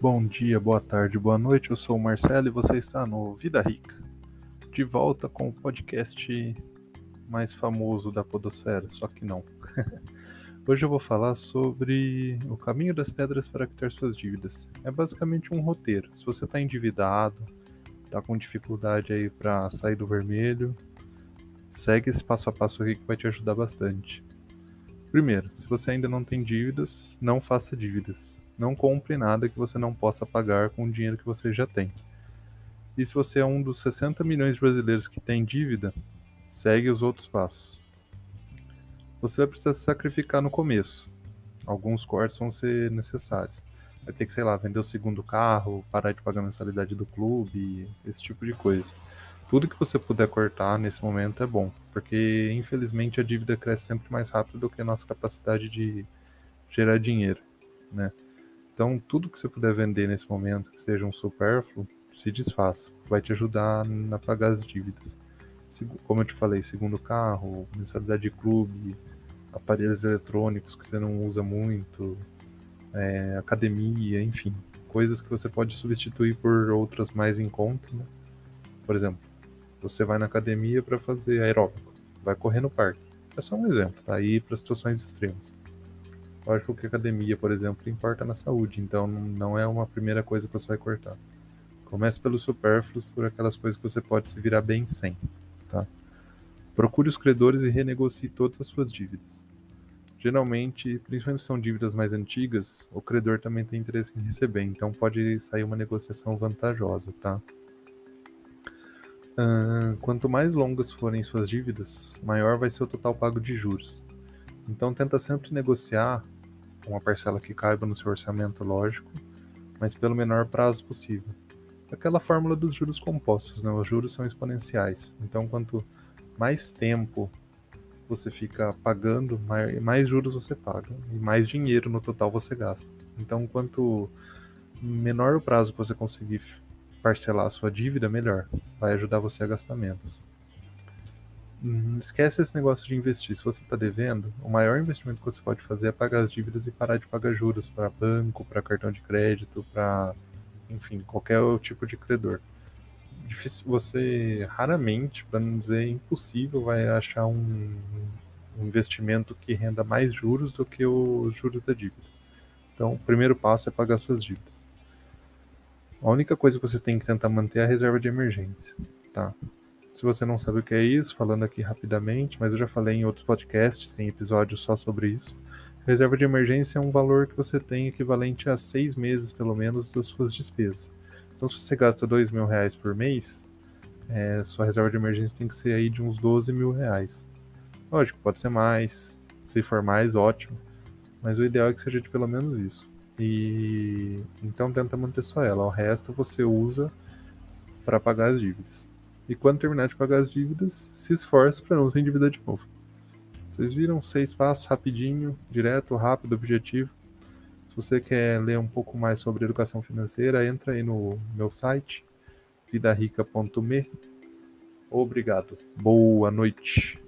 Bom dia, boa tarde, boa noite. Eu sou o Marcelo e você está no Vida Rica. De volta com o podcast mais famoso da Podosfera, só que não. Hoje eu vou falar sobre o caminho das pedras para quitar suas dívidas. É basicamente um roteiro. Se você está endividado, está com dificuldade aí para sair do vermelho, segue esse passo a passo aqui que vai te ajudar bastante. Primeiro, se você ainda não tem dívidas, não faça dívidas. Não compre nada que você não possa pagar com o dinheiro que você já tem. E se você é um dos 60 milhões de brasileiros que tem dívida, segue os outros passos. Você vai precisar se sacrificar no começo. Alguns cortes vão ser necessários. Vai ter que, sei lá, vender o segundo carro, parar de pagar a mensalidade do clube, esse tipo de coisa tudo que você puder cortar nesse momento é bom, porque infelizmente a dívida cresce sempre mais rápido do que a nossa capacidade de gerar dinheiro, né? Então, tudo que você puder vender nesse momento, que seja um supérfluo, se desfaça. Vai te ajudar a pagar as dívidas. Como eu te falei, segundo carro, mensalidade de clube, aparelhos eletrônicos que você não usa muito, é, academia, enfim, coisas que você pode substituir por outras mais em conta, né? Por exemplo, você vai na academia para fazer aeróbico, vai correr no parque. É só um exemplo, tá aí para situações extremas. Lógico que academia, por exemplo, importa na saúde, então não é uma primeira coisa que você vai cortar. Comece pelos supérfluos, por aquelas coisas que você pode se virar bem sem, tá? Procure os credores e renegocie todas as suas dívidas. Geralmente, principalmente se são dívidas mais antigas, o credor também tem interesse em receber, então pode sair uma negociação vantajosa, tá? Uh, quanto mais longas forem suas dívidas, maior vai ser o total pago de juros. Então tenta sempre negociar uma parcela que caiba no seu orçamento, lógico, mas pelo menor prazo possível. Aquela fórmula dos juros compostos, né? Os juros são exponenciais. Então quanto mais tempo você fica pagando, mais juros você paga e mais dinheiro no total você gasta. Então quanto menor o prazo que você conseguir parcelar a sua dívida, melhor. Vai ajudar você a gastar menos. Hum, esquece esse negócio de investir. Se você está devendo, o maior investimento que você pode fazer é pagar as dívidas e parar de pagar juros para banco, para cartão de crédito, para, enfim, qualquer tipo de credor. Difícil, você raramente, para não dizer impossível, vai achar um, um investimento que renda mais juros do que os juros da dívida. Então, o primeiro passo é pagar suas dívidas. A única coisa que você tem que tentar manter é a reserva de emergência, tá? Se você não sabe o que é isso, falando aqui rapidamente, mas eu já falei em outros podcasts, tem episódios só sobre isso. Reserva de emergência é um valor que você tem equivalente a seis meses, pelo menos, das suas despesas. Então, se você gasta dois mil reais por mês, é, sua reserva de emergência tem que ser aí de uns 12 mil reais. Lógico, pode ser mais. Se for mais, ótimo. Mas o ideal é que seja de pelo menos isso. E então tenta manter só ela. O resto você usa para pagar as dívidas. E quando terminar de pagar as dívidas, se esforce para não se endividar de novo. Vocês viram seis passos rapidinho, direto, rápido, objetivo. Se você quer ler um pouco mais sobre educação financeira, entra aí no meu site vidarica.me. Obrigado. Boa noite.